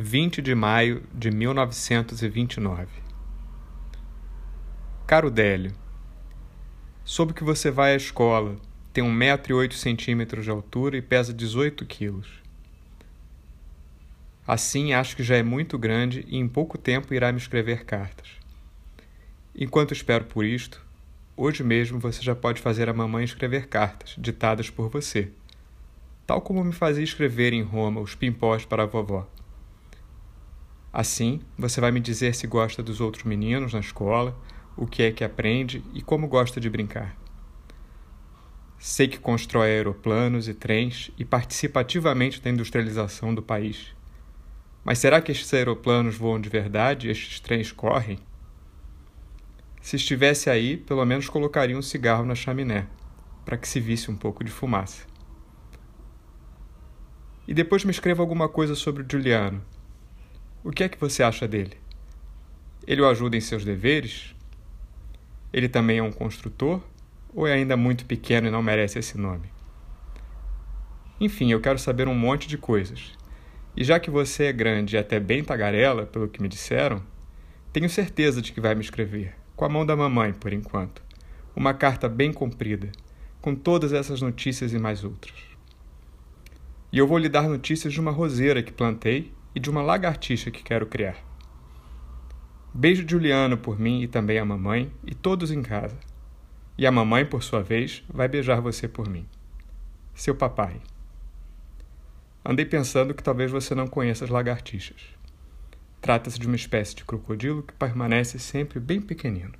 20 de maio de 1929 Caro Délio, soube que você vai à escola, tem 1,8m de altura e pesa 18 quilos. Assim, acho que já é muito grande e em pouco tempo irá me escrever cartas. Enquanto espero por isto, hoje mesmo você já pode fazer a mamãe escrever cartas, ditadas por você, tal como me fazia escrever em Roma os pimpós para a vovó. Assim, você vai me dizer se gosta dos outros meninos na escola, o que é que aprende e como gosta de brincar. Sei que constrói aeroplanos e trens e participa ativamente da industrialização do país. Mas será que estes aeroplanos voam de verdade e estes trens correm? Se estivesse aí, pelo menos colocaria um cigarro na chaminé, para que se visse um pouco de fumaça. E depois me escreva alguma coisa sobre o Juliano, o que é que você acha dele? Ele o ajuda em seus deveres? Ele também é um construtor? Ou é ainda muito pequeno e não merece esse nome? Enfim, eu quero saber um monte de coisas. E já que você é grande e até bem tagarela, pelo que me disseram, tenho certeza de que vai me escrever, com a mão da mamãe, por enquanto, uma carta bem comprida, com todas essas notícias e mais outras. E eu vou lhe dar notícias de uma roseira que plantei e de uma lagartixa que quero criar. Beijo Juliano por mim e também a mamãe e todos em casa. E a mamãe, por sua vez, vai beijar você por mim. Seu papai. Andei pensando que talvez você não conheça as lagartixas. Trata-se de uma espécie de crocodilo que permanece sempre bem pequenino.